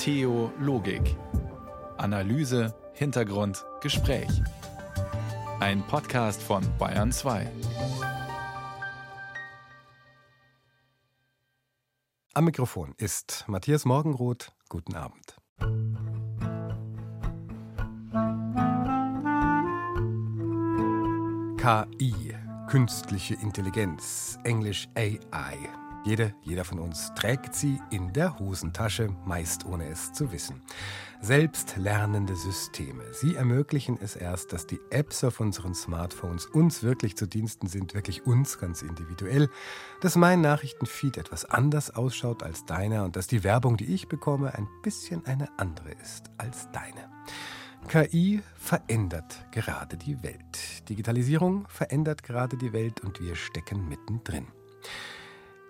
Theologik. Analyse, Hintergrund, Gespräch. Ein Podcast von Bayern 2. Am Mikrofon ist Matthias Morgenroth. Guten Abend. KI, künstliche Intelligenz, Englisch AI. Jede, jeder von uns trägt sie in der Hosentasche, meist ohne es zu wissen. Selbstlernende Systeme. Sie ermöglichen es erst, dass die Apps auf unseren Smartphones uns wirklich zu Diensten sind, wirklich uns ganz individuell, dass mein Nachrichtenfeed etwas anders ausschaut als deiner und dass die Werbung, die ich bekomme, ein bisschen eine andere ist als deine. KI verändert gerade die Welt. Digitalisierung verändert gerade die Welt und wir stecken mittendrin.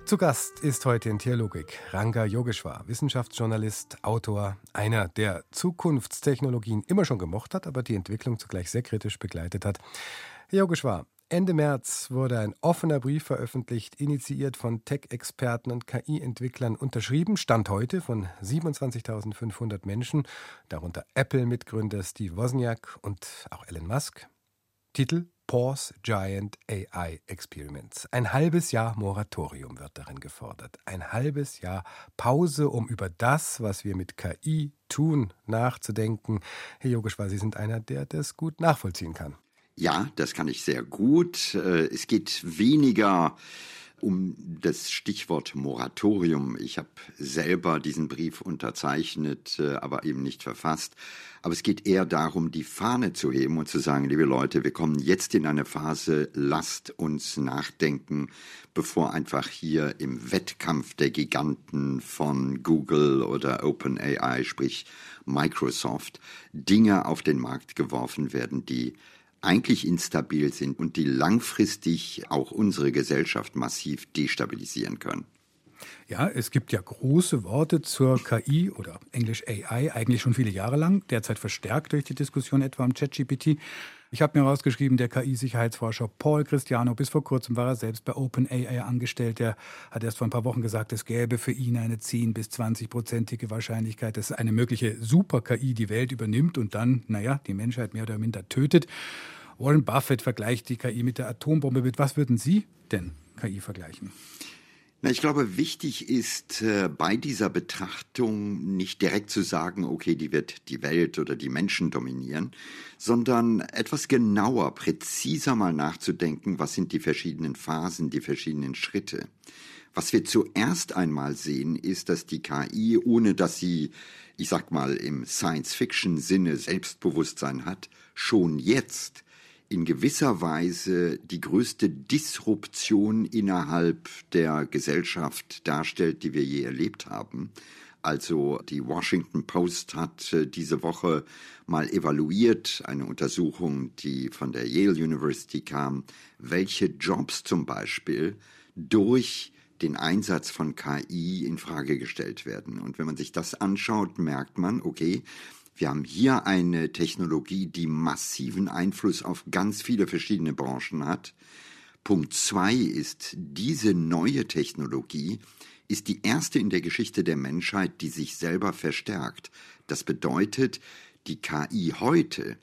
Zu Gast ist heute in Theologik Ranga Yogeshwar, Wissenschaftsjournalist, Autor, einer, der Zukunftstechnologien immer schon gemocht hat, aber die Entwicklung zugleich sehr kritisch begleitet hat. Herr Yogeshwar, Ende März wurde ein offener Brief veröffentlicht, initiiert von Tech-Experten und KI-Entwicklern, unterschrieben, Stand heute von 27.500 Menschen, darunter Apple-Mitgründer Steve Wozniak und auch Elon Musk. Titel Pause Giant AI Experiments. Ein halbes Jahr Moratorium wird darin gefordert. Ein halbes Jahr Pause, um über das, was wir mit KI tun, nachzudenken. Herr Yogeshwar, Sie sind einer, der das gut nachvollziehen kann. Ja, das kann ich sehr gut. Äh, es geht weniger um das Stichwort Moratorium. Ich habe selber diesen Brief unterzeichnet, äh, aber eben nicht verfasst. Aber es geht eher darum, die Fahne zu heben und zu sagen, liebe Leute, wir kommen jetzt in eine Phase, lasst uns nachdenken, bevor einfach hier im Wettkampf der Giganten von Google oder OpenAI, sprich Microsoft, Dinge auf den Markt geworfen werden, die eigentlich instabil sind und die langfristig auch unsere Gesellschaft massiv destabilisieren können. Ja, es gibt ja große Worte zur KI oder Englisch AI eigentlich schon viele Jahre lang, derzeit verstärkt durch die Diskussion etwa um ChatGPT. Ich habe mir rausgeschrieben, der KI-Sicherheitsforscher Paul Cristiano, bis vor kurzem war er selbst bei OpenAI angestellt. Der hat erst vor ein paar Wochen gesagt, es gäbe für ihn eine 10 bis 20-prozentige Wahrscheinlichkeit, dass eine mögliche Super-KI die Welt übernimmt und dann, naja, die Menschheit mehr oder minder tötet. Warren Buffett vergleicht die KI mit der Atombombe. Mit was würden Sie denn KI vergleichen? Na, ich glaube, wichtig ist äh, bei dieser Betrachtung nicht direkt zu sagen, okay, die wird die Welt oder die Menschen dominieren, sondern etwas genauer, präziser mal nachzudenken, was sind die verschiedenen Phasen, die verschiedenen Schritte. Was wir zuerst einmal sehen, ist, dass die KI, ohne dass sie, ich sag mal, im Science-Fiction-Sinne Selbstbewusstsein hat, schon jetzt in gewisser Weise die größte Disruption innerhalb der Gesellschaft darstellt, die wir je erlebt haben. Also die Washington Post hat äh, diese Woche mal evaluiert, eine Untersuchung, die von der Yale University kam, welche Jobs zum Beispiel durch den Einsatz von KI in Frage gestellt werden. Und wenn man sich das anschaut, merkt man, okay, wir haben hier eine Technologie, die massiven Einfluss auf ganz viele verschiedene Branchen hat. Punkt zwei ist, diese neue Technologie ist die erste in der Geschichte der Menschheit, die sich selber verstärkt. Das bedeutet, die KI heute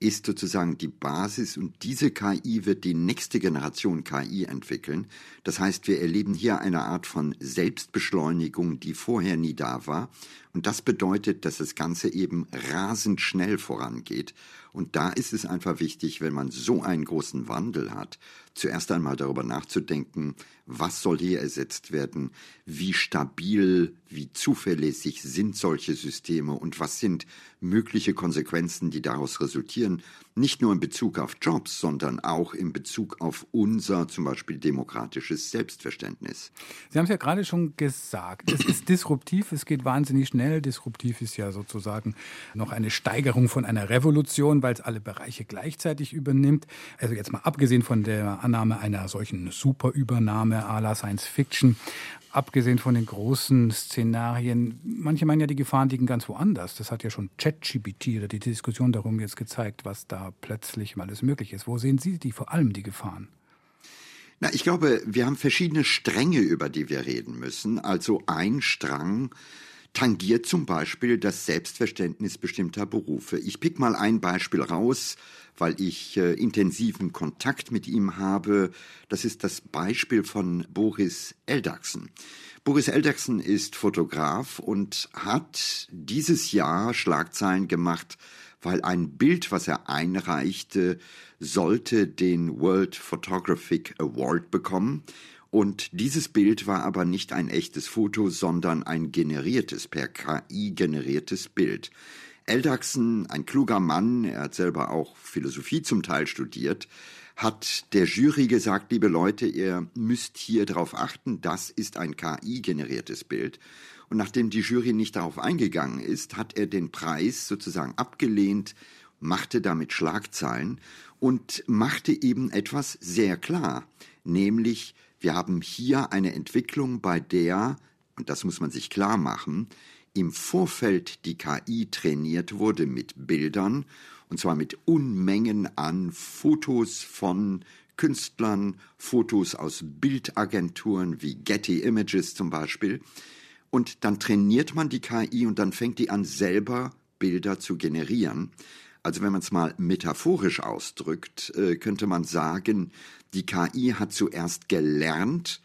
ist sozusagen die Basis und diese KI wird die nächste Generation KI entwickeln. Das heißt, wir erleben hier eine Art von Selbstbeschleunigung, die vorher nie da war. Und das bedeutet, dass das Ganze eben rasend schnell vorangeht. Und da ist es einfach wichtig, wenn man so einen großen Wandel hat, zuerst einmal darüber nachzudenken, was soll hier ersetzt werden, wie stabil, wie zuverlässig sind solche Systeme und was sind mögliche Konsequenzen, die daraus resultieren, nicht nur in Bezug auf Jobs, sondern auch in Bezug auf unser zum Beispiel demokratisches Selbstverständnis. Sie haben es ja gerade schon gesagt, es ist disruptiv, es geht wahnsinnig schnell. Disruptiv ist ja sozusagen noch eine Steigerung von einer Revolution, weil es alle Bereiche gleichzeitig übernimmt. Also jetzt mal abgesehen von der Annahme einer solchen Superübernahme à la Science Fiction, abgesehen von den großen Szenarien, manche meinen ja, die Gefahren liegen ganz woanders. Das hat ja schon ChatGPT oder die Diskussion darum jetzt gezeigt, was da plötzlich alles möglich ist. Wo sehen Sie die vor allem die Gefahren? Na, ich glaube, wir haben verschiedene Stränge, über die wir reden müssen. Also ein Strang, tangiert zum Beispiel das Selbstverständnis bestimmter Berufe. Ich pick mal ein Beispiel raus, weil ich äh, intensiven Kontakt mit ihm habe. Das ist das Beispiel von Boris Eldachsen. Boris Eldachsen ist Fotograf und hat dieses Jahr Schlagzeilen gemacht, weil ein Bild, was er einreichte, sollte den World Photographic Award bekommen. Und dieses Bild war aber nicht ein echtes Foto, sondern ein generiertes, per KI generiertes Bild. Eldachsen, ein kluger Mann, er hat selber auch Philosophie zum Teil studiert, hat der Jury gesagt, liebe Leute, ihr müsst hier darauf achten, das ist ein KI-generiertes Bild. Und nachdem die Jury nicht darauf eingegangen ist, hat er den Preis sozusagen abgelehnt, machte damit Schlagzeilen und machte eben etwas sehr klar, nämlich wir haben hier eine Entwicklung, bei der, und das muss man sich klar machen, im Vorfeld die KI trainiert wurde mit Bildern und zwar mit Unmengen an Fotos von Künstlern, Fotos aus Bildagenturen wie Getty Images zum Beispiel. Und dann trainiert man die KI und dann fängt die an, selber Bilder zu generieren. Also wenn man es mal metaphorisch ausdrückt, äh, könnte man sagen, die KI hat zuerst gelernt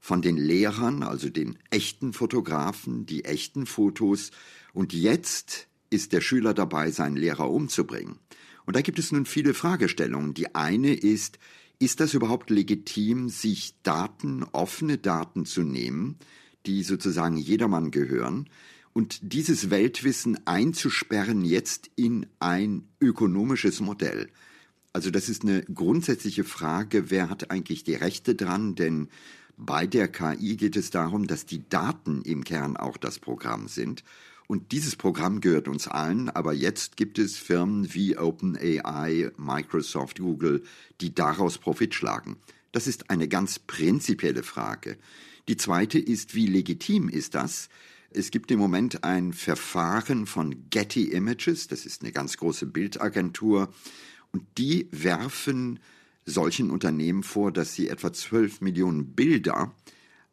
von den Lehrern, also den echten Fotografen, die echten Fotos, und jetzt ist der Schüler dabei, seinen Lehrer umzubringen. Und da gibt es nun viele Fragestellungen. Die eine ist, ist das überhaupt legitim, sich Daten, offene Daten zu nehmen, die sozusagen jedermann gehören, und dieses Weltwissen einzusperren jetzt in ein ökonomisches Modell? Also das ist eine grundsätzliche Frage, wer hat eigentlich die Rechte dran, denn bei der KI geht es darum, dass die Daten im Kern auch das Programm sind und dieses Programm gehört uns allen, aber jetzt gibt es Firmen wie OpenAI, Microsoft, Google, die daraus Profit schlagen. Das ist eine ganz prinzipielle Frage. Die zweite ist, wie legitim ist das? Es gibt im Moment ein Verfahren von Getty Images, das ist eine ganz große Bildagentur, und die werfen solchen Unternehmen vor, dass sie etwa 12 Millionen Bilder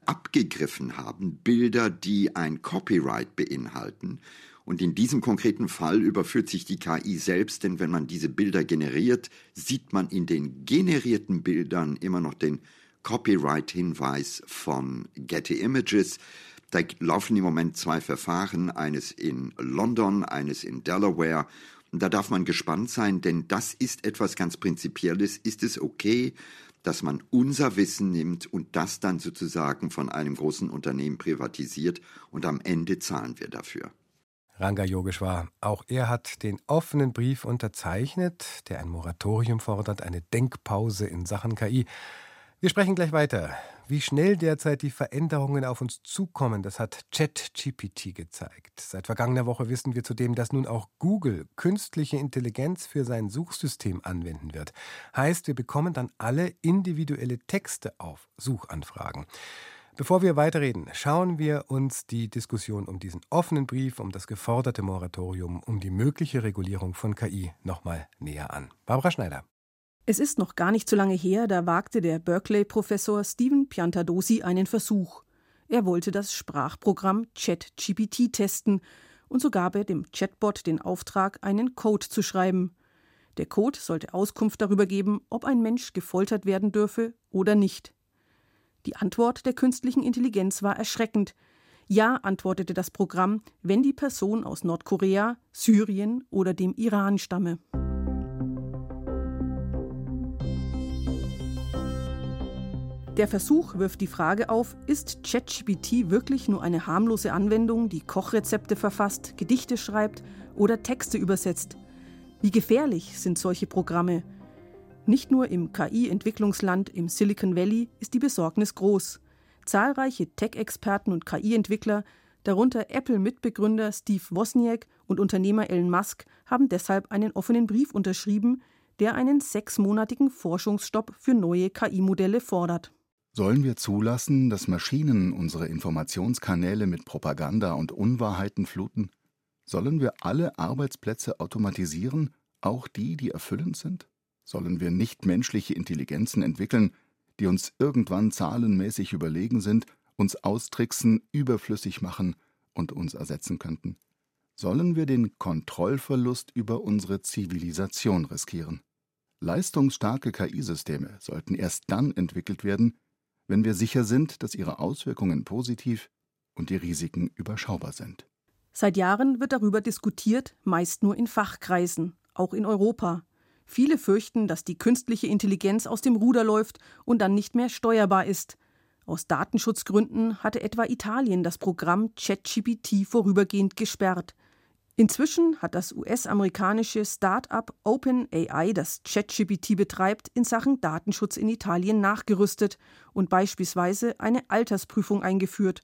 abgegriffen haben, Bilder, die ein Copyright beinhalten. Und in diesem konkreten Fall überführt sich die KI selbst, denn wenn man diese Bilder generiert, sieht man in den generierten Bildern immer noch den Copyright-Hinweis von Getty Images. Da laufen im Moment zwei Verfahren, eines in London, eines in Delaware. Da darf man gespannt sein, denn das ist etwas ganz Prinzipielles. Ist es okay, dass man unser Wissen nimmt und das dann sozusagen von einem großen Unternehmen privatisiert und am Ende zahlen wir dafür. Ranga Yogeshwar, auch er hat den offenen Brief unterzeichnet, der ein Moratorium fordert, eine Denkpause in Sachen KI. Wir sprechen gleich weiter. Wie schnell derzeit die Veränderungen auf uns zukommen, das hat ChatGPT gezeigt. Seit vergangener Woche wissen wir zudem, dass nun auch Google künstliche Intelligenz für sein Suchsystem anwenden wird. Heißt, wir bekommen dann alle individuelle Texte auf Suchanfragen. Bevor wir weiterreden, schauen wir uns die Diskussion um diesen offenen Brief, um das geforderte Moratorium, um die mögliche Regulierung von KI nochmal näher an. Barbara Schneider. Es ist noch gar nicht so lange her, da wagte der Berkeley-Professor Stephen Piantadosi einen Versuch. Er wollte das Sprachprogramm ChatGPT testen und so gab er dem Chatbot den Auftrag, einen Code zu schreiben. Der Code sollte Auskunft darüber geben, ob ein Mensch gefoltert werden dürfe oder nicht. Die Antwort der künstlichen Intelligenz war erschreckend. Ja, antwortete das Programm, wenn die Person aus Nordkorea, Syrien oder dem Iran stamme. Der Versuch wirft die Frage auf, ist ChatGPT wirklich nur eine harmlose Anwendung, die Kochrezepte verfasst, Gedichte schreibt oder Texte übersetzt? Wie gefährlich sind solche Programme? Nicht nur im KI-Entwicklungsland im Silicon Valley ist die Besorgnis groß. Zahlreiche Tech-Experten und KI-Entwickler, darunter Apple-Mitbegründer Steve Wozniak und Unternehmer Elon Musk, haben deshalb einen offenen Brief unterschrieben, der einen sechsmonatigen Forschungsstopp für neue KI-Modelle fordert. Sollen wir zulassen, dass Maschinen unsere Informationskanäle mit Propaganda und Unwahrheiten fluten? Sollen wir alle Arbeitsplätze automatisieren, auch die, die erfüllend sind? Sollen wir nichtmenschliche Intelligenzen entwickeln, die uns irgendwann zahlenmäßig überlegen sind, uns austricksen, überflüssig machen und uns ersetzen könnten, sollen wir den Kontrollverlust über unsere Zivilisation riskieren. Leistungsstarke KI-Systeme sollten erst dann entwickelt werden, wenn wir sicher sind, dass ihre Auswirkungen positiv und die Risiken überschaubar sind. Seit Jahren wird darüber diskutiert, meist nur in Fachkreisen, auch in Europa. Viele fürchten, dass die künstliche Intelligenz aus dem Ruder läuft und dann nicht mehr steuerbar ist. Aus Datenschutzgründen hatte etwa Italien das Programm ChatGPT vorübergehend gesperrt. Inzwischen hat das US-amerikanische Start-up OpenAI, das ChatGPT betreibt, in Sachen Datenschutz in Italien nachgerüstet und beispielsweise eine Altersprüfung eingeführt.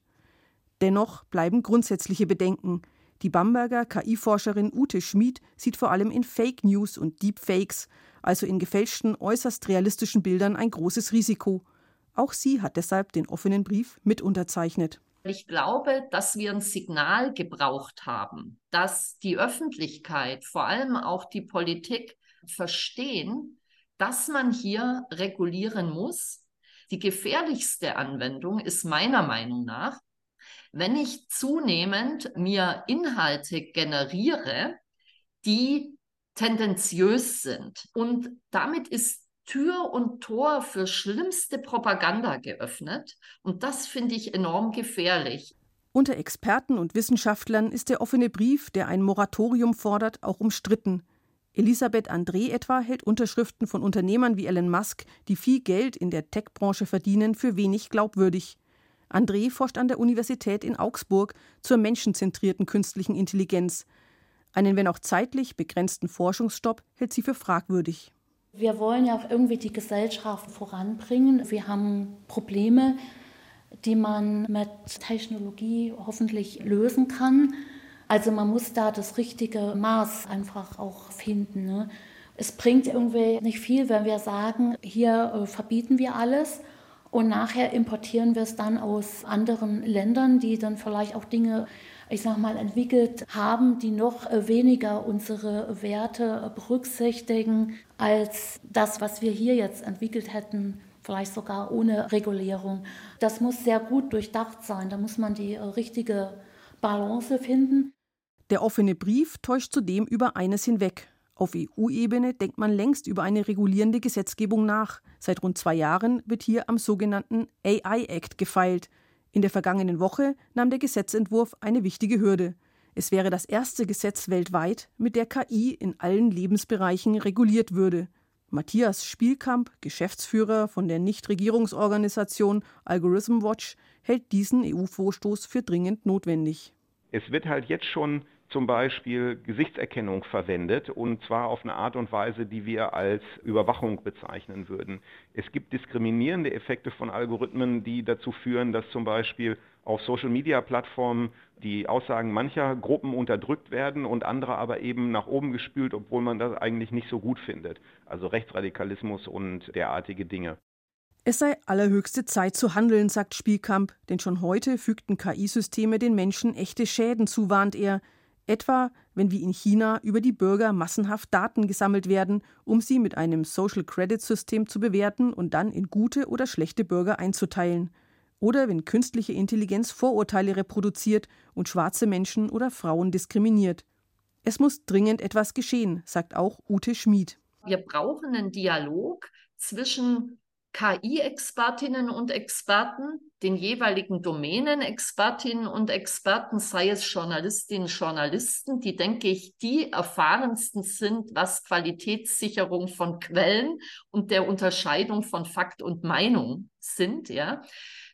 Dennoch bleiben grundsätzliche Bedenken. Die Bamberger KI-Forscherin Ute Schmid sieht vor allem in Fake News und Deepfakes, also in gefälschten, äußerst realistischen Bildern, ein großes Risiko. Auch sie hat deshalb den offenen Brief mit unterzeichnet. Ich glaube, dass wir ein Signal gebraucht haben, dass die Öffentlichkeit, vor allem auch die Politik, verstehen, dass man hier regulieren muss. Die gefährlichste Anwendung ist meiner Meinung nach, wenn ich zunehmend mir Inhalte generiere, die tendenziös sind. Und damit ist Tür und Tor für schlimmste Propaganda geöffnet. Und das finde ich enorm gefährlich. Unter Experten und Wissenschaftlern ist der offene Brief, der ein Moratorium fordert, auch umstritten. Elisabeth André etwa hält Unterschriften von Unternehmern wie Elon Musk, die viel Geld in der Tech-Branche verdienen, für wenig glaubwürdig. André forscht an der Universität in Augsburg zur menschenzentrierten künstlichen Intelligenz. Einen, wenn auch zeitlich begrenzten Forschungsstopp hält sie für fragwürdig. Wir wollen ja irgendwie die Gesellschaft voranbringen. Wir haben Probleme, die man mit Technologie hoffentlich lösen kann. Also man muss da das richtige Maß einfach auch finden. Ne? Es bringt irgendwie nicht viel, wenn wir sagen, hier äh, verbieten wir alles und nachher importieren wir es dann aus anderen Ländern, die dann vielleicht auch Dinge ich sag mal, entwickelt haben, die noch äh, weniger unsere Werte berücksichtigen als das, was wir hier jetzt entwickelt hätten, vielleicht sogar ohne Regulierung. Das muss sehr gut durchdacht sein. Da muss man die äh, richtige Balance finden. Der offene Brief täuscht zudem über eines hinweg. Auf EU-Ebene denkt man längst über eine regulierende Gesetzgebung nach. Seit rund zwei Jahren wird hier am sogenannten AI Act gefeilt, in der vergangenen Woche nahm der Gesetzentwurf eine wichtige Hürde. Es wäre das erste Gesetz weltweit, mit der KI in allen Lebensbereichen reguliert würde. Matthias Spielkamp, Geschäftsführer von der Nichtregierungsorganisation Algorithm Watch, hält diesen EU-Vorstoß für dringend notwendig. Es wird halt jetzt schon zum Beispiel Gesichtserkennung verwendet und zwar auf eine Art und Weise, die wir als Überwachung bezeichnen würden. Es gibt diskriminierende Effekte von Algorithmen, die dazu führen, dass zum Beispiel auf Social-Media-Plattformen die Aussagen mancher Gruppen unterdrückt werden und andere aber eben nach oben gespült, obwohl man das eigentlich nicht so gut findet. Also Rechtsradikalismus und derartige Dinge. Es sei allerhöchste Zeit zu handeln, sagt Spielkamp, denn schon heute fügten KI-Systeme den Menschen echte Schäden zu, warnt er. Etwa, wenn wie in China über die Bürger massenhaft Daten gesammelt werden, um sie mit einem Social Credit System zu bewerten und dann in gute oder schlechte Bürger einzuteilen. Oder wenn künstliche Intelligenz Vorurteile reproduziert und schwarze Menschen oder Frauen diskriminiert. Es muss dringend etwas geschehen, sagt auch Ute Schmid. Wir brauchen einen Dialog zwischen KI-Expertinnen und Experten, den jeweiligen Domänenexpertinnen und Experten, sei es Journalistinnen, Journalisten, die, denke ich, die erfahrensten sind, was Qualitätssicherung von Quellen und der Unterscheidung von Fakt und Meinung sind, ja.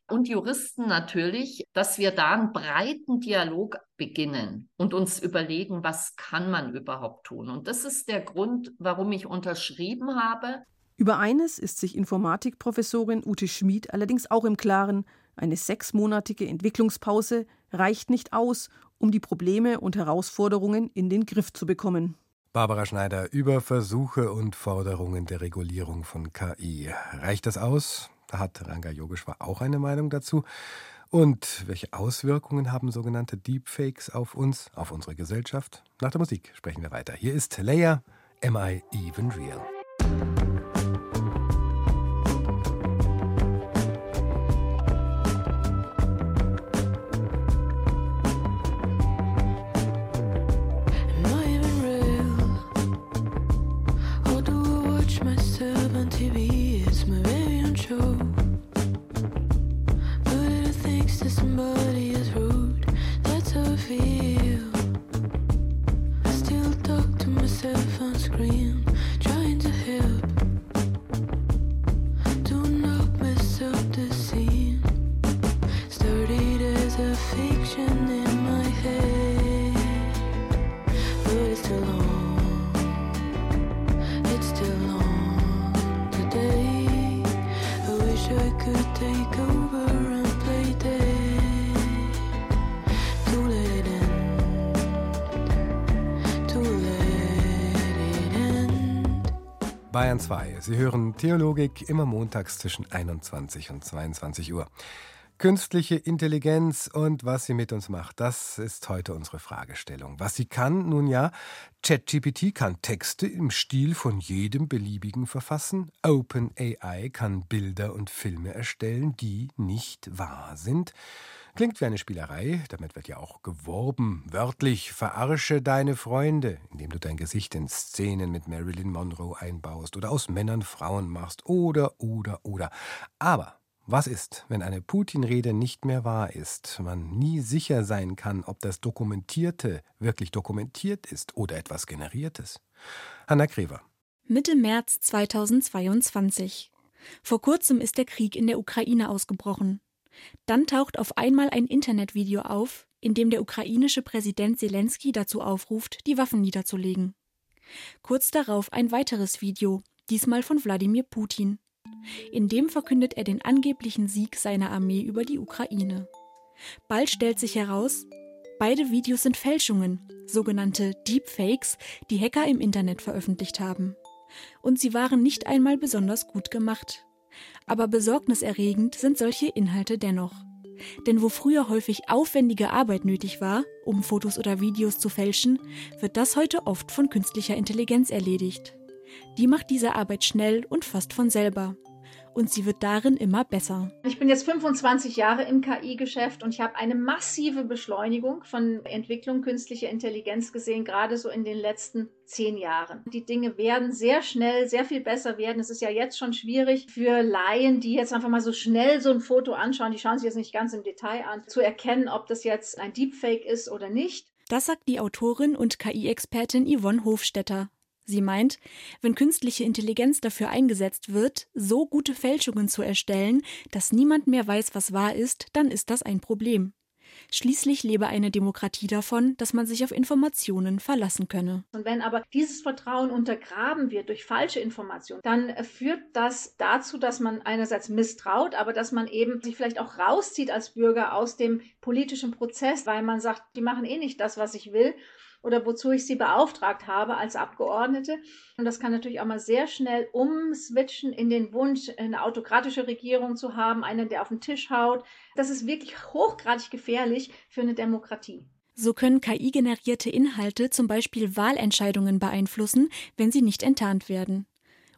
Und Juristen natürlich, dass wir da einen breiten Dialog beginnen und uns überlegen, was kann man überhaupt tun. Und das ist der Grund, warum ich unterschrieben habe. Über eines ist sich Informatikprofessorin Ute Schmid allerdings auch im Klaren. Eine sechsmonatige Entwicklungspause reicht nicht aus, um die Probleme und Herausforderungen in den Griff zu bekommen. Barbara Schneider über Versuche und Forderungen der Regulierung von KI. Reicht das aus? Da hat Ranga Yogeshwar auch eine Meinung dazu. Und welche Auswirkungen haben sogenannte Deepfakes auf uns, auf unsere Gesellschaft? Nach der Musik sprechen wir weiter. Hier ist Leia, Am I Even Real? Bayern 2. Sie hören Theologik immer montags zwischen 21 und 22 Uhr. Künstliche Intelligenz und was sie mit uns macht, das ist heute unsere Fragestellung. Was sie kann, nun ja, ChatGPT kann Texte im Stil von jedem beliebigen verfassen. OpenAI kann Bilder und Filme erstellen, die nicht wahr sind. Klingt wie eine Spielerei, damit wird ja auch geworben. Wörtlich, verarsche deine Freunde, indem du dein Gesicht in Szenen mit Marilyn Monroe einbaust oder aus Männern Frauen machst oder, oder, oder. Aber was ist, wenn eine Putin-Rede nicht mehr wahr ist, man nie sicher sein kann, ob das Dokumentierte wirklich dokumentiert ist oder etwas Generiertes? Hanna Krever. Mitte März 2022. Vor kurzem ist der Krieg in der Ukraine ausgebrochen. Dann taucht auf einmal ein Internetvideo auf, in dem der ukrainische Präsident Zelensky dazu aufruft, die Waffen niederzulegen. Kurz darauf ein weiteres Video, diesmal von Wladimir Putin. In dem verkündet er den angeblichen Sieg seiner Armee über die Ukraine. Bald stellt sich heraus, beide Videos sind Fälschungen, sogenannte Deepfakes, die Hacker im Internet veröffentlicht haben. Und sie waren nicht einmal besonders gut gemacht. Aber besorgniserregend sind solche Inhalte dennoch. Denn wo früher häufig aufwendige Arbeit nötig war, um Fotos oder Videos zu fälschen, wird das heute oft von künstlicher Intelligenz erledigt. Die macht diese Arbeit schnell und fast von selber und sie wird darin immer besser. Ich bin jetzt 25 Jahre im KI-Geschäft und ich habe eine massive Beschleunigung von Entwicklung künstlicher Intelligenz gesehen, gerade so in den letzten zehn Jahren. Die Dinge werden sehr schnell, sehr viel besser werden. Es ist ja jetzt schon schwierig für Laien, die jetzt einfach mal so schnell so ein Foto anschauen, die schauen sich jetzt nicht ganz im Detail an, zu erkennen, ob das jetzt ein Deepfake ist oder nicht. Das sagt die Autorin und KI-Expertin Yvonne Hofstetter. Sie meint, wenn künstliche Intelligenz dafür eingesetzt wird, so gute Fälschungen zu erstellen, dass niemand mehr weiß, was wahr ist, dann ist das ein Problem. Schließlich lebe eine Demokratie davon, dass man sich auf Informationen verlassen könne. Und wenn aber dieses Vertrauen untergraben wird durch falsche Informationen, dann führt das dazu, dass man einerseits misstraut, aber dass man eben sich vielleicht auch rauszieht als Bürger aus dem politischen Prozess, weil man sagt, die machen eh nicht das, was ich will oder wozu ich sie beauftragt habe als Abgeordnete. Und das kann natürlich auch mal sehr schnell umswitchen in den Wunsch, eine autokratische Regierung zu haben, einen, der auf den Tisch haut. Das ist wirklich hochgradig gefährlich für eine Demokratie. So können KI-generierte Inhalte zum Beispiel Wahlentscheidungen beeinflussen, wenn sie nicht enttarnt werden.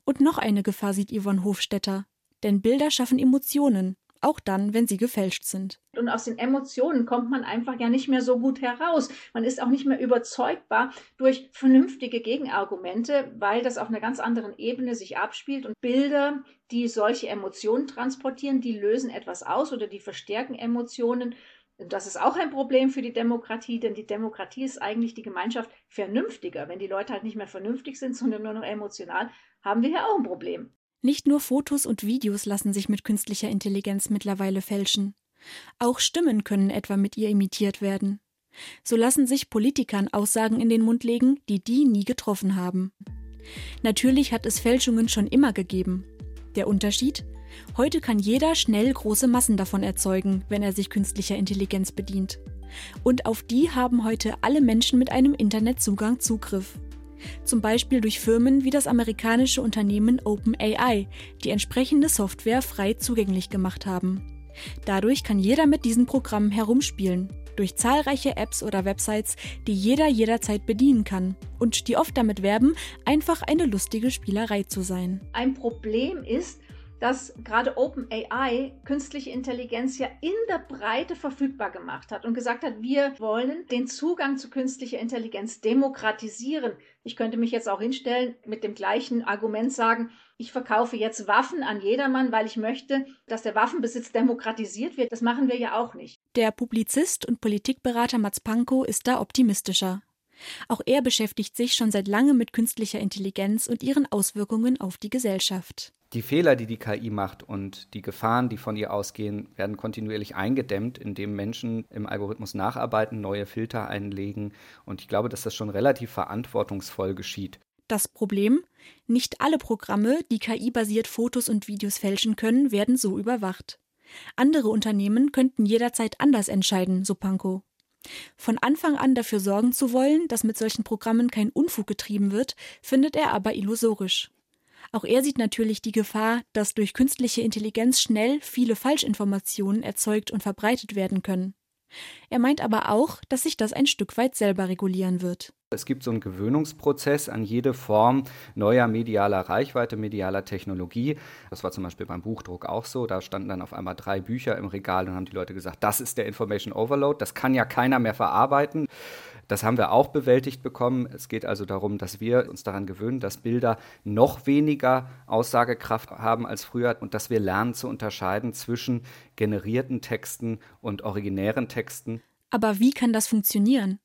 Und noch eine Gefahr sieht Yvonne Hofstetter. Denn Bilder schaffen Emotionen, auch dann, wenn sie gefälscht sind. Und aus den Emotionen kommt man einfach ja nicht mehr so gut heraus. Man ist auch nicht mehr überzeugbar durch vernünftige Gegenargumente, weil das auf einer ganz anderen Ebene sich abspielt. Und Bilder, die solche Emotionen transportieren, die lösen etwas aus oder die verstärken Emotionen. Das ist auch ein Problem für die Demokratie, denn die Demokratie ist eigentlich die Gemeinschaft vernünftiger. Wenn die Leute halt nicht mehr vernünftig sind, sondern nur noch emotional, haben wir hier auch ein Problem. Nicht nur Fotos und Videos lassen sich mit künstlicher Intelligenz mittlerweile fälschen. Auch Stimmen können etwa mit ihr imitiert werden. So lassen sich Politikern Aussagen in den Mund legen, die die nie getroffen haben. Natürlich hat es Fälschungen schon immer gegeben. Der Unterschied? Heute kann jeder schnell große Massen davon erzeugen, wenn er sich künstlicher Intelligenz bedient. Und auf die haben heute alle Menschen mit einem Internetzugang Zugriff zum Beispiel durch Firmen wie das amerikanische Unternehmen OpenAI, die entsprechende Software frei zugänglich gemacht haben. Dadurch kann jeder mit diesen Programmen herumspielen, durch zahlreiche Apps oder Websites, die jeder jederzeit bedienen kann und die oft damit werben, einfach eine lustige Spielerei zu sein. Ein Problem ist, dass gerade OpenAI künstliche Intelligenz ja in der Breite verfügbar gemacht hat und gesagt hat, wir wollen den Zugang zu künstlicher Intelligenz demokratisieren. Ich könnte mich jetzt auch hinstellen mit dem gleichen Argument sagen, ich verkaufe jetzt Waffen an jedermann, weil ich möchte, dass der Waffenbesitz demokratisiert wird. Das machen wir ja auch nicht. Der Publizist und Politikberater Mats Pankow ist da optimistischer. Auch er beschäftigt sich schon seit langem mit künstlicher Intelligenz und ihren Auswirkungen auf die Gesellschaft. Die Fehler, die die KI macht und die Gefahren, die von ihr ausgehen, werden kontinuierlich eingedämmt, indem Menschen im Algorithmus nacharbeiten, neue Filter einlegen. Und ich glaube, dass das schon relativ verantwortungsvoll geschieht. Das Problem? Nicht alle Programme, die KI-basiert Fotos und Videos fälschen können, werden so überwacht. Andere Unternehmen könnten jederzeit anders entscheiden, so Pankow. Von Anfang an dafür sorgen zu wollen, dass mit solchen Programmen kein Unfug getrieben wird, findet er aber illusorisch. Auch er sieht natürlich die Gefahr, dass durch künstliche Intelligenz schnell viele Falschinformationen erzeugt und verbreitet werden können. Er meint aber auch, dass sich das ein Stück weit selber regulieren wird. Es gibt so einen Gewöhnungsprozess an jede Form neuer medialer Reichweite, medialer Technologie. Das war zum Beispiel beim Buchdruck auch so. Da standen dann auf einmal drei Bücher im Regal und haben die Leute gesagt, das ist der Information Overload, das kann ja keiner mehr verarbeiten. Das haben wir auch bewältigt bekommen. Es geht also darum, dass wir uns daran gewöhnen, dass Bilder noch weniger Aussagekraft haben als früher und dass wir lernen zu unterscheiden zwischen generierten Texten und originären Texten. Aber wie kann das funktionieren?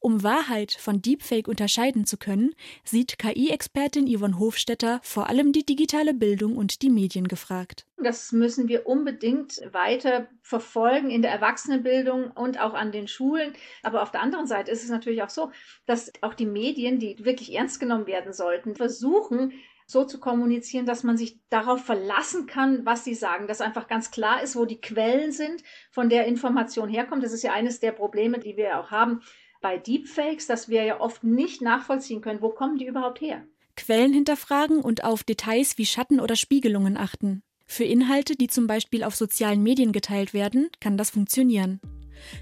Um Wahrheit von Deepfake unterscheiden zu können, sieht KI-Expertin Yvonne Hofstetter vor allem die digitale Bildung und die Medien gefragt. Das müssen wir unbedingt weiter verfolgen in der Erwachsenenbildung und auch an den Schulen. Aber auf der anderen Seite ist es natürlich auch so, dass auch die Medien, die wirklich ernst genommen werden sollten, versuchen, so zu kommunizieren, dass man sich darauf verlassen kann, was sie sagen, dass einfach ganz klar ist, wo die Quellen sind, von der Information herkommt. Das ist ja eines der Probleme, die wir auch haben bei Deepfakes, dass wir ja oft nicht nachvollziehen können, wo kommen die überhaupt her. Quellen hinterfragen und auf Details wie Schatten oder Spiegelungen achten. Für Inhalte, die zum Beispiel auf sozialen Medien geteilt werden, kann das funktionieren.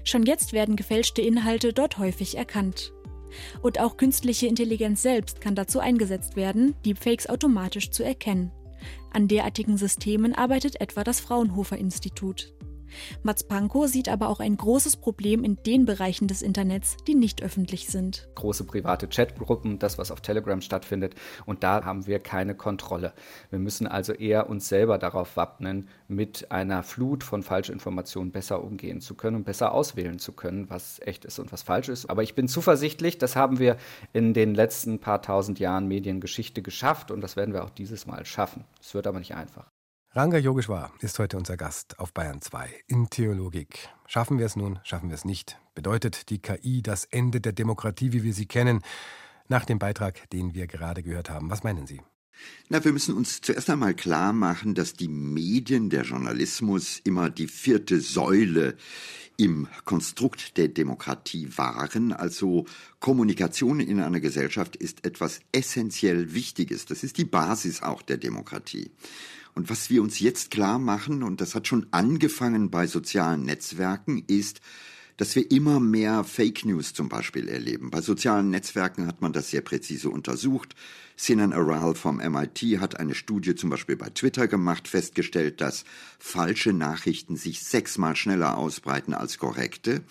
Schon jetzt werden gefälschte Inhalte dort häufig erkannt. Und auch künstliche Intelligenz selbst kann dazu eingesetzt werden, Deepfakes automatisch zu erkennen. An derartigen Systemen arbeitet etwa das Fraunhofer Institut. Mats Pankow sieht aber auch ein großes Problem in den Bereichen des Internets, die nicht öffentlich sind. Große private Chatgruppen, das, was auf Telegram stattfindet, und da haben wir keine Kontrolle. Wir müssen also eher uns selber darauf wappnen, mit einer Flut von Falschinformationen besser umgehen zu können und besser auswählen zu können, was echt ist und was falsch ist. Aber ich bin zuversichtlich, das haben wir in den letzten paar tausend Jahren Mediengeschichte geschafft und das werden wir auch dieses Mal schaffen. Es wird aber nicht einfach. Ranga Yogeshwar ist heute unser Gast auf Bayern 2 in Theologik. Schaffen wir es nun, schaffen wir es nicht? Bedeutet die KI das Ende der Demokratie, wie wir sie kennen? Nach dem Beitrag, den wir gerade gehört haben, was meinen Sie? Na, wir müssen uns zuerst einmal klar machen, dass die Medien, der Journalismus immer die vierte Säule im Konstrukt der Demokratie waren. Also Kommunikation in einer Gesellschaft ist etwas essentiell Wichtiges. Das ist die Basis auch der Demokratie. Und was wir uns jetzt klar machen, und das hat schon angefangen bei sozialen Netzwerken, ist, dass wir immer mehr Fake News zum Beispiel erleben. Bei sozialen Netzwerken hat man das sehr präzise untersucht. Sinan Aral vom MIT hat eine Studie zum Beispiel bei Twitter gemacht, festgestellt, dass falsche Nachrichten sich sechsmal schneller ausbreiten als korrekte.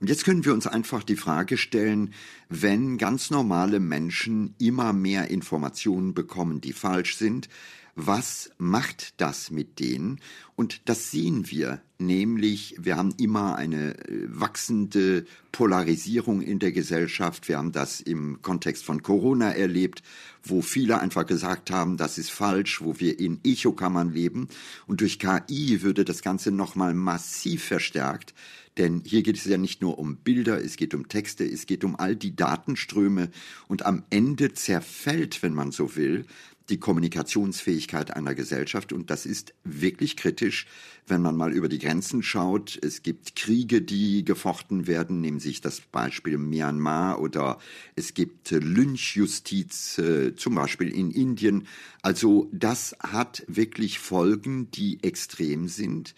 Und jetzt können wir uns einfach die Frage stellen, wenn ganz normale Menschen immer mehr Informationen bekommen, die falsch sind, was macht das mit denen? Und das sehen wir, nämlich wir haben immer eine äh, wachsende Polarisierung in der Gesellschaft. Wir haben das im Kontext von Corona erlebt, wo viele einfach gesagt haben, das ist falsch, wo wir in Echokammern leben. Und durch KI würde das Ganze nochmal massiv verstärkt. Denn hier geht es ja nicht nur um Bilder, es geht um Texte, es geht um all die Datenströme und am Ende zerfällt, wenn man so will, die Kommunikationsfähigkeit einer Gesellschaft. Und das ist wirklich kritisch, wenn man mal über die Grenzen schaut. Es gibt Kriege, die gefochten werden, nehmen sich das Beispiel Myanmar oder es gibt Lynchjustiz, äh, zum Beispiel in Indien. Also das hat wirklich Folgen, die extrem sind.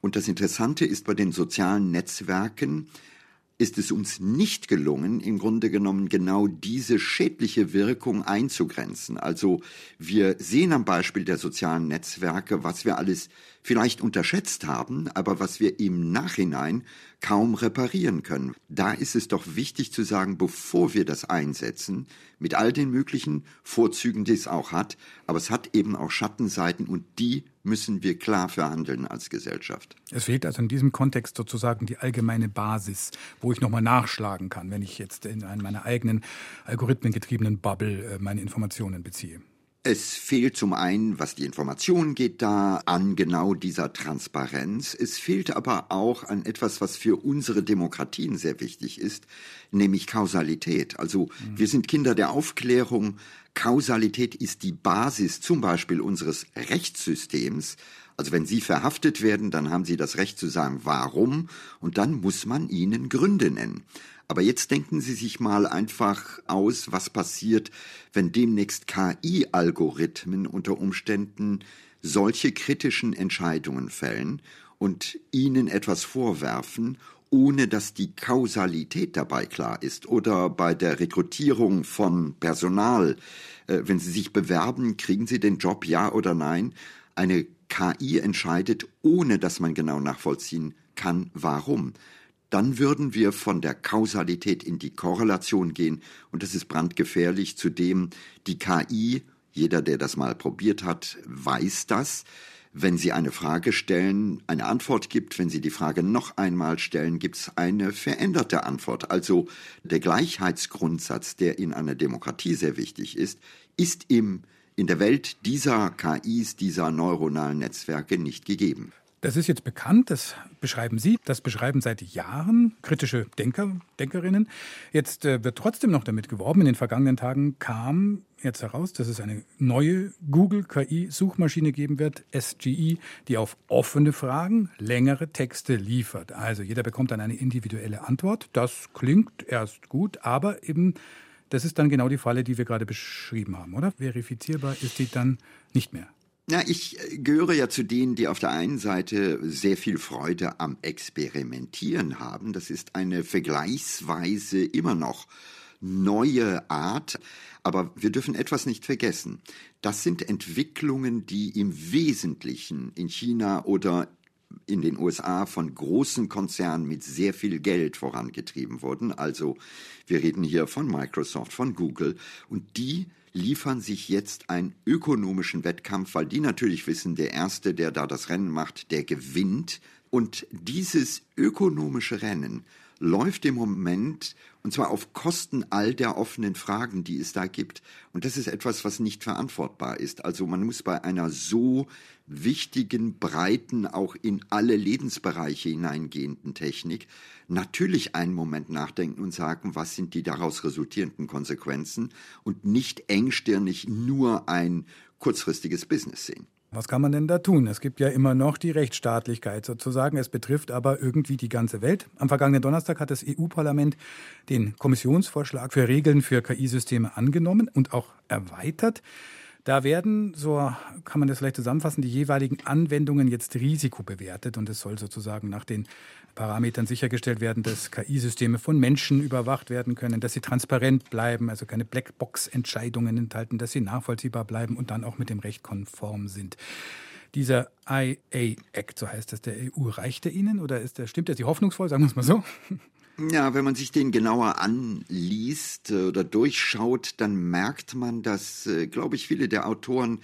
Und das Interessante ist bei den sozialen Netzwerken, ist es uns nicht gelungen, im Grunde genommen genau diese schädliche Wirkung einzugrenzen. Also wir sehen am Beispiel der sozialen Netzwerke, was wir alles vielleicht unterschätzt haben, aber was wir im Nachhinein kaum reparieren können. Da ist es doch wichtig zu sagen, bevor wir das einsetzen, mit all den möglichen Vorzügen, die es auch hat, aber es hat eben auch Schattenseiten und die müssen wir klar verhandeln als Gesellschaft. Es fehlt also in diesem Kontext sozusagen die allgemeine Basis, wo ich nochmal nachschlagen kann, wenn ich jetzt in meiner eigenen algorithmengetriebenen Bubble äh, meine Informationen beziehe. Es fehlt zum einen, was die Information geht, da an genau dieser Transparenz. Es fehlt aber auch an etwas, was für unsere Demokratien sehr wichtig ist, nämlich Kausalität. Also mhm. wir sind Kinder der Aufklärung. Kausalität ist die Basis zum Beispiel unseres Rechtssystems. Also wenn Sie verhaftet werden, dann haben Sie das Recht zu sagen, warum, und dann muss man Ihnen Gründe nennen. Aber jetzt denken Sie sich mal einfach aus, was passiert, wenn demnächst KI-Algorithmen unter Umständen solche kritischen Entscheidungen fällen und Ihnen etwas vorwerfen, ohne dass die Kausalität dabei klar ist. Oder bei der Rekrutierung von Personal, äh, wenn Sie sich bewerben, kriegen Sie den Job, ja oder nein? Eine KI entscheidet, ohne dass man genau nachvollziehen kann, warum dann würden wir von der Kausalität in die Korrelation gehen und das ist brandgefährlich. Zudem die KI, jeder, der das mal probiert hat, weiß das. Wenn Sie eine Frage stellen, eine Antwort gibt, wenn Sie die Frage noch einmal stellen, gibt es eine veränderte Antwort. Also der Gleichheitsgrundsatz, der in einer Demokratie sehr wichtig ist, ist im, in der Welt dieser KIs, dieser neuronalen Netzwerke nicht gegeben. Das ist jetzt bekannt, das beschreiben Sie, das beschreiben seit Jahren kritische Denker, Denkerinnen. Jetzt äh, wird trotzdem noch damit geworben. In den vergangenen Tagen kam jetzt heraus, dass es eine neue Google-KI-Suchmaschine geben wird, SGE, die auf offene Fragen längere Texte liefert. Also jeder bekommt dann eine individuelle Antwort. Das klingt erst gut, aber eben das ist dann genau die Falle, die wir gerade beschrieben haben, oder? Verifizierbar ist die dann nicht mehr. Ja, ich äh, gehöre ja zu denen, die auf der einen Seite sehr viel Freude am Experimentieren haben. Das ist eine vergleichsweise immer noch neue Art. Aber wir dürfen etwas nicht vergessen. Das sind Entwicklungen, die im Wesentlichen in China oder in den USA von großen Konzernen mit sehr viel Geld vorangetrieben wurden. Also wir reden hier von Microsoft, von Google. Und die liefern sich jetzt einen ökonomischen Wettkampf, weil die natürlich wissen, der Erste, der da das Rennen macht, der gewinnt. Und dieses ökonomische Rennen läuft im Moment und zwar auf Kosten all der offenen Fragen, die es da gibt. Und das ist etwas, was nicht verantwortbar ist. Also man muss bei einer so wichtigen, breiten, auch in alle Lebensbereiche hineingehenden Technik natürlich einen Moment nachdenken und sagen, was sind die daraus resultierenden Konsequenzen und nicht engstirnig nur ein kurzfristiges Business sehen. Was kann man denn da tun? Es gibt ja immer noch die Rechtsstaatlichkeit sozusagen. Es betrifft aber irgendwie die ganze Welt. Am vergangenen Donnerstag hat das EU-Parlament den Kommissionsvorschlag für Regeln für KI-Systeme angenommen und auch erweitert. Da werden, so kann man das vielleicht zusammenfassen, die jeweiligen Anwendungen jetzt risikobewertet und es soll sozusagen nach den Parametern sichergestellt werden, dass KI-Systeme von Menschen überwacht werden können, dass sie transparent bleiben, also keine Blackbox-Entscheidungen enthalten, dass sie nachvollziehbar bleiben und dann auch mit dem Recht konform sind. Dieser IA-Act, so heißt das der EU, reicht er Ihnen oder ist der, stimmt er Sie hoffnungsvoll, sagen wir es mal so? Ja, wenn man sich den genauer anliest äh, oder durchschaut, dann merkt man, dass, äh, glaube ich, viele der Autoren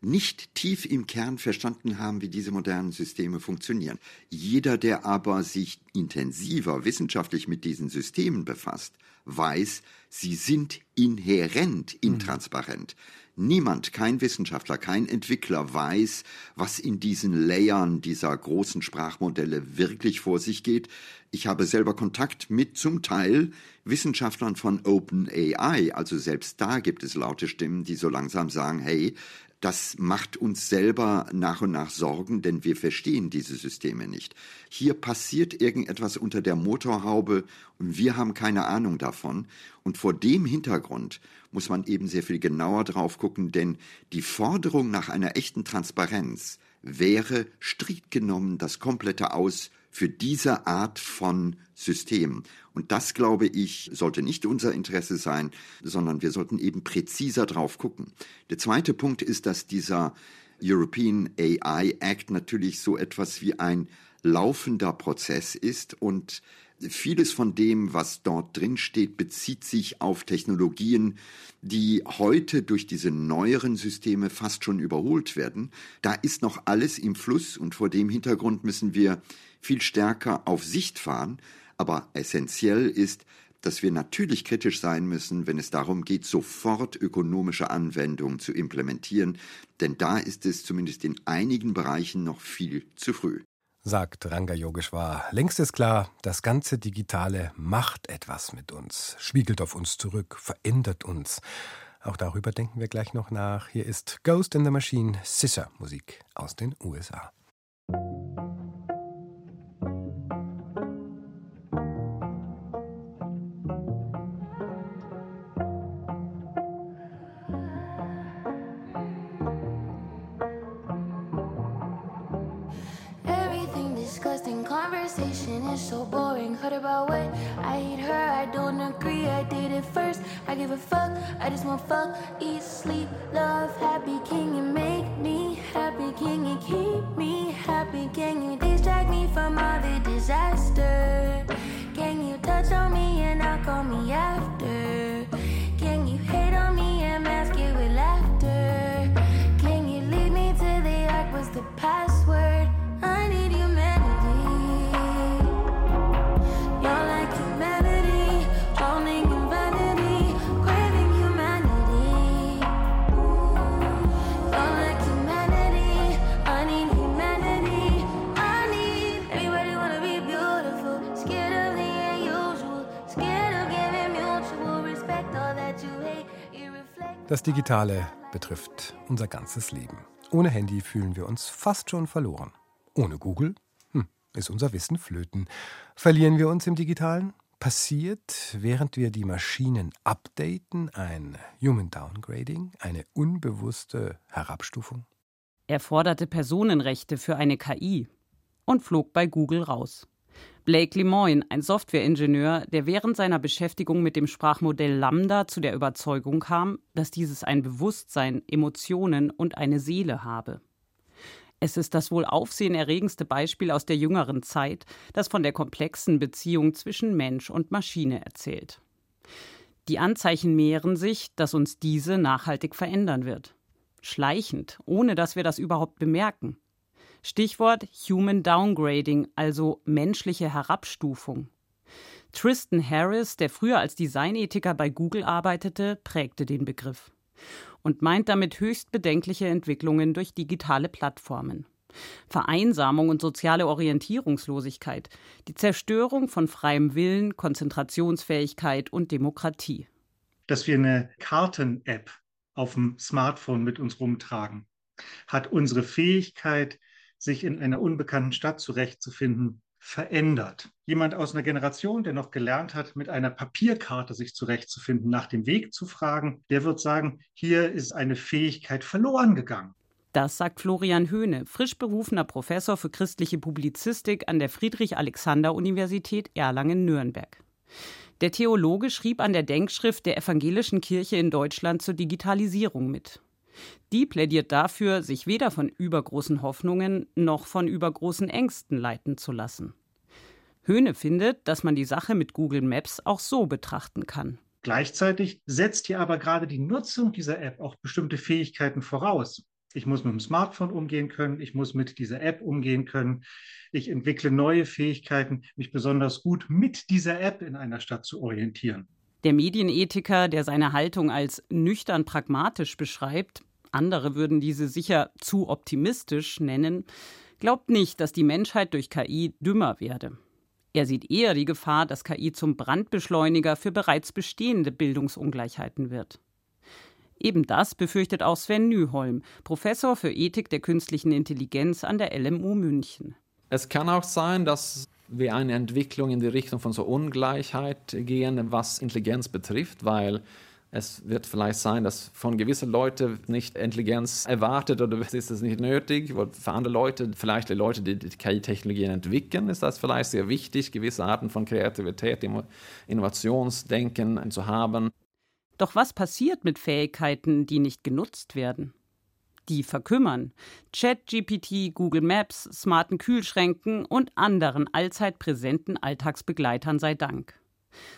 nicht tief im Kern verstanden haben, wie diese modernen Systeme funktionieren. Jeder, der aber sich intensiver wissenschaftlich mit diesen Systemen befasst, weiß, sie sind inhärent intransparent. Mhm. Niemand, kein Wissenschaftler, kein Entwickler weiß, was in diesen Layern dieser großen Sprachmodelle wirklich vor sich geht. Ich habe selber Kontakt mit zum Teil Wissenschaftlern von OpenAI. Also selbst da gibt es laute Stimmen, die so langsam sagen, hey, das macht uns selber nach und nach Sorgen, denn wir verstehen diese Systeme nicht. Hier passiert irgendetwas unter der Motorhaube und wir haben keine Ahnung davon. Und vor dem Hintergrund muss man eben sehr viel genauer drauf gucken, denn die Forderung nach einer echten Transparenz wäre strikt genommen das komplette Aus für diese Art von System. Und das, glaube ich, sollte nicht unser Interesse sein, sondern wir sollten eben präziser drauf gucken. Der zweite Punkt ist, dass dieser European AI Act natürlich so etwas wie ein laufender Prozess ist und vieles von dem, was dort drin steht, bezieht sich auf Technologien, die heute durch diese neueren Systeme fast schon überholt werden. Da ist noch alles im Fluss und vor dem Hintergrund müssen wir viel stärker auf Sicht fahren. Aber essentiell ist, dass wir natürlich kritisch sein müssen, wenn es darum geht, sofort ökonomische Anwendungen zu implementieren, denn da ist es zumindest in einigen Bereichen noch viel zu früh sagt Ranga Yogeshwar. Längst ist klar, das ganze Digitale macht etwas mit uns, spiegelt auf uns zurück, verändert uns. Auch darüber denken wir gleich noch nach. Hier ist Ghost in the Machine Scissor Musik aus den USA. It first. I give a fuck. I just want fuck, eat, sleep, love, happy. Can you make me happy? Can you keep me happy? Can you distract me from all the disaster? Can you touch on me and not call me after? Das Digitale betrifft unser ganzes Leben. Ohne Handy fühlen wir uns fast schon verloren. Ohne Google hm, ist unser Wissen flöten. Verlieren wir uns im Digitalen? Passiert, während wir die Maschinen updaten, ein Human Downgrading, eine unbewusste Herabstufung? Er forderte Personenrechte für eine KI und flog bei Google raus. Blake Lemoyne, ein Softwareingenieur, der während seiner Beschäftigung mit dem Sprachmodell Lambda zu der Überzeugung kam, dass dieses ein Bewusstsein, Emotionen und eine Seele habe. Es ist das wohl aufsehenerregendste Beispiel aus der jüngeren Zeit, das von der komplexen Beziehung zwischen Mensch und Maschine erzählt. Die Anzeichen mehren sich, dass uns diese nachhaltig verändern wird. Schleichend, ohne dass wir das überhaupt bemerken. Stichwort Human Downgrading, also menschliche Herabstufung. Tristan Harris, der früher als Designethiker bei Google arbeitete, prägte den Begriff und meint damit höchst bedenkliche Entwicklungen durch digitale Plattformen. Vereinsamung und soziale Orientierungslosigkeit, die Zerstörung von freiem Willen, Konzentrationsfähigkeit und Demokratie. Dass wir eine Karten-App auf dem Smartphone mit uns rumtragen, hat unsere Fähigkeit, sich in einer unbekannten Stadt zurechtzufinden, verändert. Jemand aus einer Generation, der noch gelernt hat, mit einer Papierkarte sich zurechtzufinden, nach dem Weg zu fragen, der wird sagen, hier ist eine Fähigkeit verloren gegangen. Das sagt Florian Höhne, frisch berufener Professor für christliche Publizistik an der Friedrich-Alexander-Universität Erlangen-Nürnberg. Der Theologe schrieb an der Denkschrift der Evangelischen Kirche in Deutschland zur Digitalisierung mit. Die plädiert dafür, sich weder von übergroßen Hoffnungen noch von übergroßen Ängsten leiten zu lassen. Höhne findet, dass man die Sache mit Google Maps auch so betrachten kann. Gleichzeitig setzt hier aber gerade die Nutzung dieser App auch bestimmte Fähigkeiten voraus. Ich muss mit dem Smartphone umgehen können, ich muss mit dieser App umgehen können. Ich entwickle neue Fähigkeiten, mich besonders gut mit dieser App in einer Stadt zu orientieren. Der Medienethiker, der seine Haltung als nüchtern pragmatisch beschreibt, andere würden diese sicher zu optimistisch nennen, glaubt nicht, dass die Menschheit durch KI dümmer werde. Er sieht eher die Gefahr, dass KI zum Brandbeschleuniger für bereits bestehende Bildungsungleichheiten wird. Eben das befürchtet auch Sven Nyholm, Professor für Ethik der künstlichen Intelligenz an der LMU München. Es kann auch sein, dass wir eine Entwicklung in die Richtung von so Ungleichheit gehen, was Intelligenz betrifft, weil Es wird vielleicht sein, dass von gewissen Leuten nicht Intelligenz erwartet oder ist es nicht nötig. Für andere Leute, vielleicht die Leute, die, die KI-Technologien entwickeln, ist das vielleicht sehr wichtig, gewisse Arten von Kreativität, Innovationsdenken zu haben. Doch was passiert mit Fähigkeiten, die nicht genutzt werden? Die verkümmern. ChatGPT, Google Maps, smarten Kühlschränken und anderen allzeit präsenten Alltagsbegleitern sei Dank.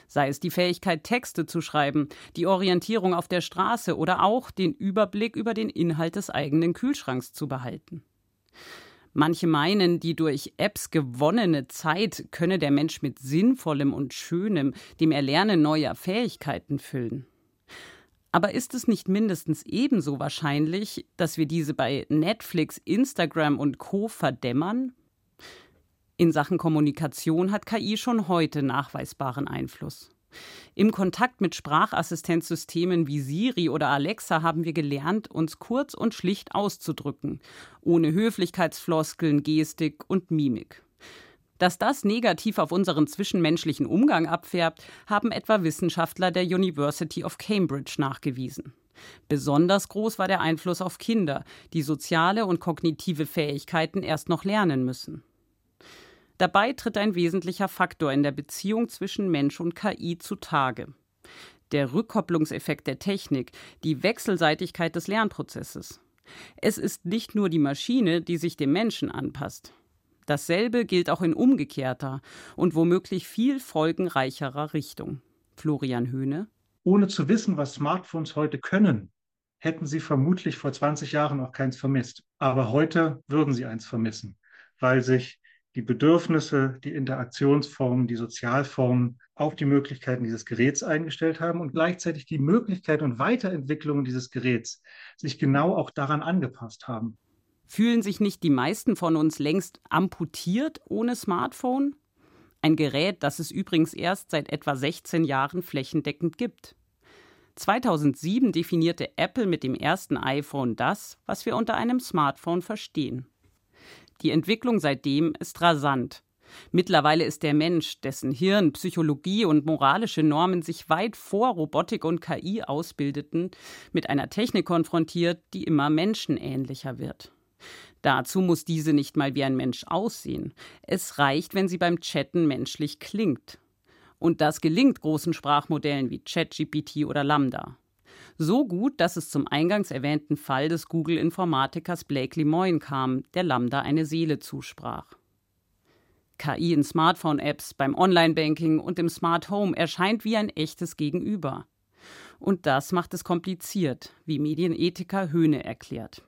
Sei es die Fähigkeit, Texte zu schreiben, die Orientierung auf der Straße oder auch den Überblick über den Inhalt des eigenen Kühlschranks zu behalten. Manche meinen, die durch Apps gewonnene Zeit könne der Mensch mit Sinnvollem und Schönem, dem Erlernen neuer Fähigkeiten füllen. Aber ist es nicht mindestens ebenso wahrscheinlich, dass wir diese bei Netflix, Instagram und Co verdämmern? In Sachen Kommunikation hat KI schon heute nachweisbaren Einfluss. Im Kontakt mit Sprachassistenzsystemen wie Siri oder Alexa haben wir gelernt, uns kurz und schlicht auszudrücken, ohne Höflichkeitsfloskeln, Gestik und Mimik. Dass das negativ auf unseren zwischenmenschlichen Umgang abfärbt, haben etwa Wissenschaftler der University of Cambridge nachgewiesen. Besonders groß war der Einfluss auf Kinder, die soziale und kognitive Fähigkeiten erst noch lernen müssen. Dabei tritt ein wesentlicher Faktor in der Beziehung zwischen Mensch und KI zutage. Der Rückkopplungseffekt der Technik, die Wechselseitigkeit des Lernprozesses. Es ist nicht nur die Maschine, die sich dem Menschen anpasst. Dasselbe gilt auch in umgekehrter und womöglich viel folgenreicherer Richtung. Florian Höhne. Ohne zu wissen, was Smartphones heute können, hätten sie vermutlich vor 20 Jahren auch keins vermisst. Aber heute würden sie eins vermissen, weil sich die Bedürfnisse, die Interaktionsformen, die Sozialformen auf die Möglichkeiten dieses Geräts eingestellt haben und gleichzeitig die Möglichkeit und Weiterentwicklung dieses Geräts sich genau auch daran angepasst haben. Fühlen sich nicht die meisten von uns längst amputiert ohne Smartphone? Ein Gerät, das es übrigens erst seit etwa 16 Jahren flächendeckend gibt. 2007 definierte Apple mit dem ersten iPhone das, was wir unter einem Smartphone verstehen. Die Entwicklung seitdem ist rasant. Mittlerweile ist der Mensch, dessen Hirn, Psychologie und moralische Normen sich weit vor Robotik und KI ausbildeten, mit einer Technik konfrontiert, die immer menschenähnlicher wird. Dazu muss diese nicht mal wie ein Mensch aussehen. Es reicht, wenn sie beim Chatten menschlich klingt. Und das gelingt großen Sprachmodellen wie ChatGPT oder Lambda. So gut, dass es zum eingangs erwähnten Fall des Google-Informatikers Blake Lemoine kam, der Lambda eine Seele zusprach. KI in Smartphone-Apps, beim Online-Banking und im Smart Home erscheint wie ein echtes Gegenüber. Und das macht es kompliziert, wie Medienethiker Höhne erklärt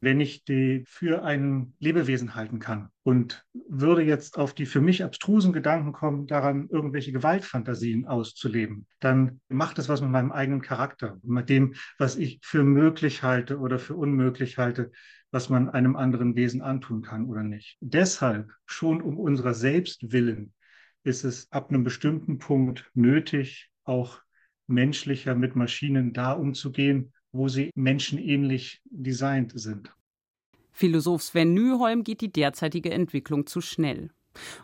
wenn ich die für ein Lebewesen halten kann und würde jetzt auf die für mich abstrusen Gedanken kommen, daran irgendwelche Gewaltfantasien auszuleben, dann macht es was mit meinem eigenen Charakter, mit dem, was ich für möglich halte oder für unmöglich halte, was man einem anderen Wesen antun kann oder nicht. Deshalb, schon um unserer selbst willen, ist es ab einem bestimmten Punkt nötig, auch menschlicher mit Maschinen da umzugehen, wo sie menschenähnlich designt sind. Philosoph Sven Nyholm geht die derzeitige Entwicklung zu schnell.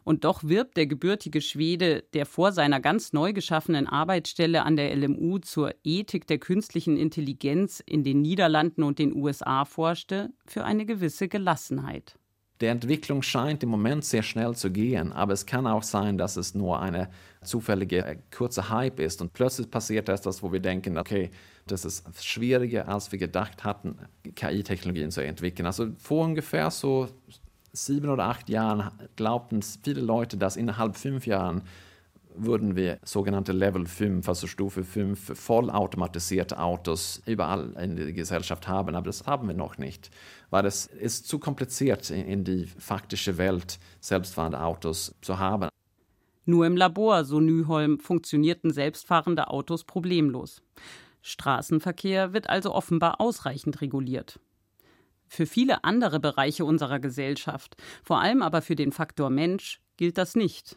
Und doch wirbt der gebürtige Schwede, der vor seiner ganz neu geschaffenen Arbeitsstelle an der LMU zur Ethik der künstlichen Intelligenz in den Niederlanden und den USA forschte, für eine gewisse Gelassenheit. Der Entwicklung scheint im Moment sehr schnell zu gehen, aber es kann auch sein, dass es nur eine zufällige äh, kurze Hype ist und plötzlich passiert etwas, wo wir denken, okay, das ist schwieriger, als wir gedacht hatten, KI-Technologien zu entwickeln. Also vor ungefähr so sieben oder acht Jahren glaubten viele Leute, dass innerhalb fünf Jahren würden wir sogenannte Level 5, also Stufe 5, vollautomatisierte Autos überall in der Gesellschaft haben. Aber das haben wir noch nicht, weil es ist zu kompliziert, in die faktische Welt selbstfahrende Autos zu haben. Nur im Labor, so Nyholm, funktionierten selbstfahrende Autos problemlos. Straßenverkehr wird also offenbar ausreichend reguliert. Für viele andere Bereiche unserer Gesellschaft, vor allem aber für den Faktor Mensch, gilt das nicht.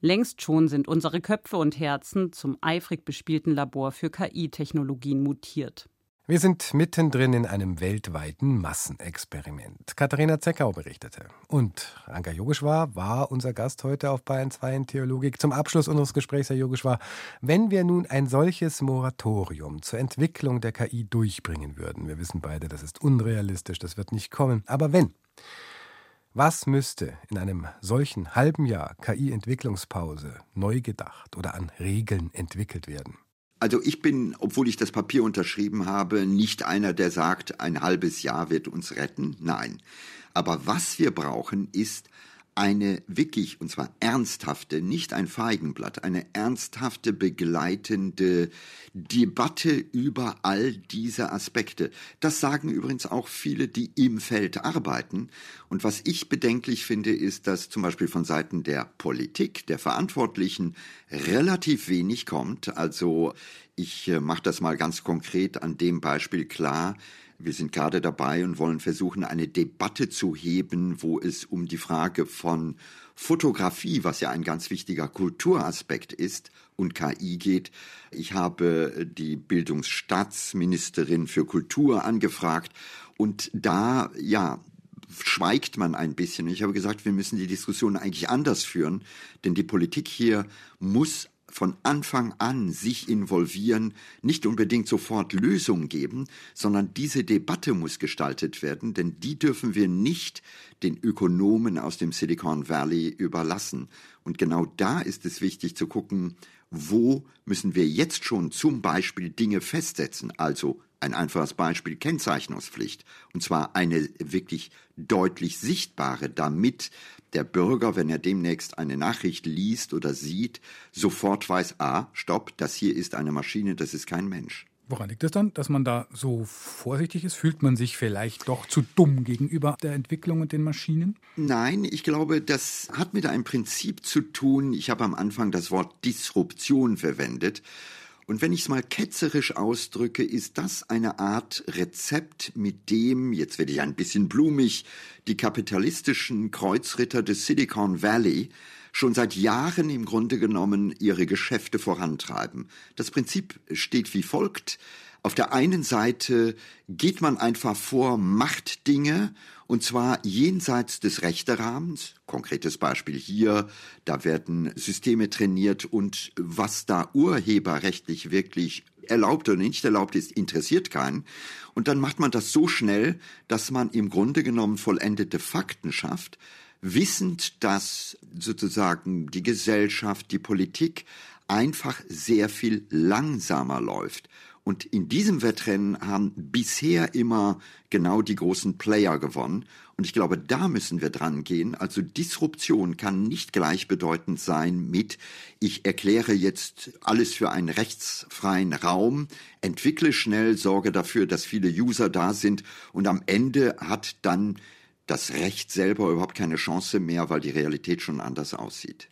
Längst schon sind unsere Köpfe und Herzen zum eifrig bespielten Labor für KI-Technologien mutiert. Wir sind mittendrin in einem weltweiten Massenexperiment. Katharina Zeckau berichtete. Und Anka Yogeshwar war unser Gast heute auf Bayern 2 in Theologik. Zum Abschluss unseres Gesprächs, Herr Yogeshwar, wenn wir nun ein solches Moratorium zur Entwicklung der KI durchbringen würden, wir wissen beide, das ist unrealistisch, das wird nicht kommen, aber wenn, was müsste in einem solchen halben Jahr KI-Entwicklungspause neu gedacht oder an Regeln entwickelt werden? Also ich bin, obwohl ich das Papier unterschrieben habe, nicht einer, der sagt, ein halbes Jahr wird uns retten. Nein. Aber was wir brauchen, ist eine wirklich, und zwar ernsthafte, nicht ein Feigenblatt, eine ernsthafte begleitende Debatte über all diese Aspekte. Das sagen übrigens auch viele, die im Feld arbeiten. Und was ich bedenklich finde, ist, dass zum Beispiel von Seiten der Politik, der Verantwortlichen, relativ wenig kommt. Also ich äh, mache das mal ganz konkret an dem Beispiel klar. Wir sind gerade dabei und wollen versuchen, eine Debatte zu heben, wo es um die Frage von Fotografie, was ja ein ganz wichtiger Kulturaspekt ist, und KI geht. Ich habe die Bildungsstaatsministerin für Kultur angefragt und da, ja, schweigt man ein bisschen. Ich habe gesagt, wir müssen die Diskussion eigentlich anders führen, denn die Politik hier muss von Anfang an sich involvieren, nicht unbedingt sofort Lösungen geben, sondern diese Debatte muss gestaltet werden, denn die dürfen wir nicht den Ökonomen aus dem Silicon Valley überlassen. Und genau da ist es wichtig zu gucken, wo müssen wir jetzt schon zum Beispiel Dinge festsetzen, also ein einfaches Beispiel Kennzeichnungspflicht, und zwar eine wirklich deutlich sichtbare, damit der Bürger, wenn er demnächst eine Nachricht liest oder sieht, sofort weiß, ah, stopp, das hier ist eine Maschine, das ist kein Mensch. Woran liegt es dann, dass man da so vorsichtig ist? Fühlt man sich vielleicht doch zu dumm gegenüber der Entwicklung und den Maschinen? Nein, ich glaube, das hat mit einem Prinzip zu tun. Ich habe am Anfang das Wort Disruption verwendet. Und wenn ich es mal ketzerisch ausdrücke, ist das eine Art Rezept, mit dem, jetzt werde ich ein bisschen blumig, die kapitalistischen Kreuzritter des Silicon Valley schon seit Jahren im Grunde genommen ihre Geschäfte vorantreiben. Das Prinzip steht wie folgt. Auf der einen Seite geht man einfach vor, macht Dinge und zwar jenseits des Rechterrahmens. Konkretes Beispiel hier, da werden Systeme trainiert und was da urheberrechtlich wirklich erlaubt oder nicht erlaubt ist, interessiert keinen. Und dann macht man das so schnell, dass man im Grunde genommen vollendete Fakten schafft, wissend, dass sozusagen die Gesellschaft, die Politik einfach sehr viel langsamer läuft. Und in diesem Wettrennen haben bisher immer genau die großen Player gewonnen. Und ich glaube, da müssen wir dran gehen. Also Disruption kann nicht gleichbedeutend sein mit, ich erkläre jetzt alles für einen rechtsfreien Raum, entwickle schnell, sorge dafür, dass viele User da sind und am Ende hat dann das Recht selber überhaupt keine Chance mehr, weil die Realität schon anders aussieht.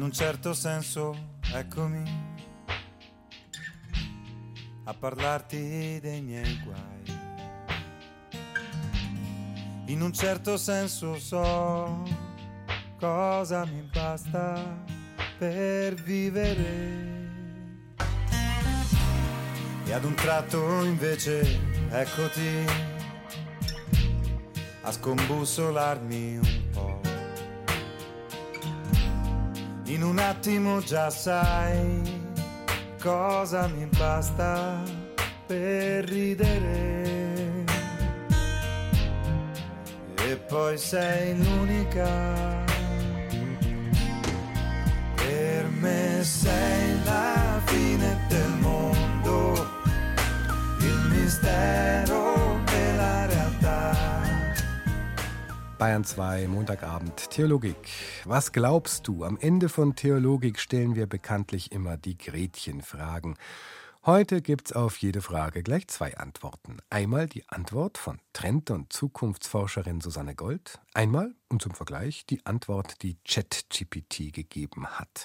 In un certo senso, eccomi a parlarti dei miei guai. In un certo senso so cosa mi basta per vivere. E ad un tratto invece eccoti a scombussolarmi un In un attimo già sai cosa mi basta per ridere. E poi sei l'unica me sei la fine del mondo, il mistero Bayern 2, Montagabend, Theologik. Was glaubst du? Am Ende von Theologik stellen wir bekanntlich immer die Gretchenfragen. Heute gibt's auf jede Frage gleich zwei Antworten. Einmal die Antwort von Trend- und Zukunftsforscherin Susanne Gold. Einmal, und zum Vergleich, die Antwort, die ChatGPT gegeben hat.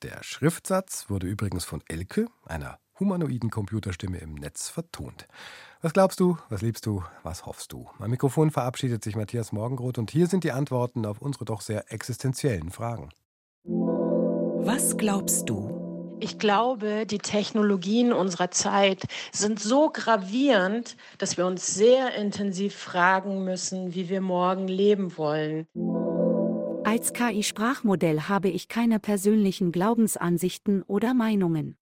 Der Schriftsatz wurde übrigens von Elke, einer humanoiden Computerstimme im Netz vertont. Was glaubst du, was liebst du, was hoffst du? Am Mikrofon verabschiedet sich Matthias Morgenroth und hier sind die Antworten auf unsere doch sehr existenziellen Fragen. Was glaubst du? Ich glaube, die Technologien unserer Zeit sind so gravierend, dass wir uns sehr intensiv fragen müssen, wie wir morgen leben wollen. Als KI-Sprachmodell habe ich keine persönlichen Glaubensansichten oder Meinungen.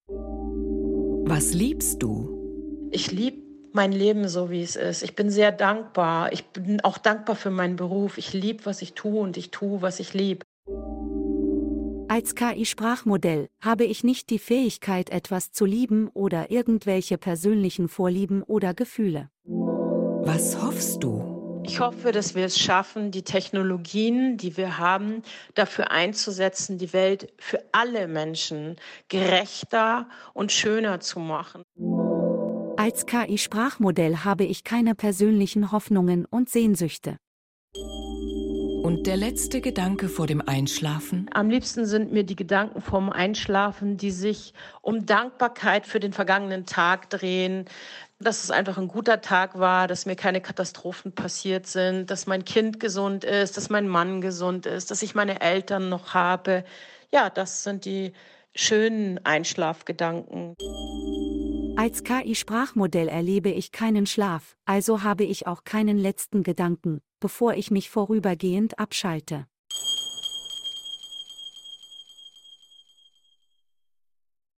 Was liebst du? Ich liebe mein Leben so, wie es ist. Ich bin sehr dankbar. Ich bin auch dankbar für meinen Beruf. Ich liebe, was ich tue und ich tue, was ich liebe. Als KI-Sprachmodell habe ich nicht die Fähigkeit, etwas zu lieben oder irgendwelche persönlichen Vorlieben oder Gefühle. Was hoffst du? Ich hoffe, dass wir es schaffen, die Technologien, die wir haben, dafür einzusetzen, die Welt für alle Menschen gerechter und schöner zu machen. Als KI-Sprachmodell habe ich keine persönlichen Hoffnungen und Sehnsüchte. Und der letzte Gedanke vor dem Einschlafen? Am liebsten sind mir die Gedanken vorm Einschlafen, die sich um Dankbarkeit für den vergangenen Tag drehen, dass es einfach ein guter Tag war, dass mir keine Katastrophen passiert sind, dass mein Kind gesund ist, dass mein Mann gesund ist, dass ich meine Eltern noch habe. Ja, das sind die schönen Einschlafgedanken. Als KI-Sprachmodell erlebe ich keinen Schlaf, also habe ich auch keinen letzten Gedanken, bevor ich mich vorübergehend abschalte.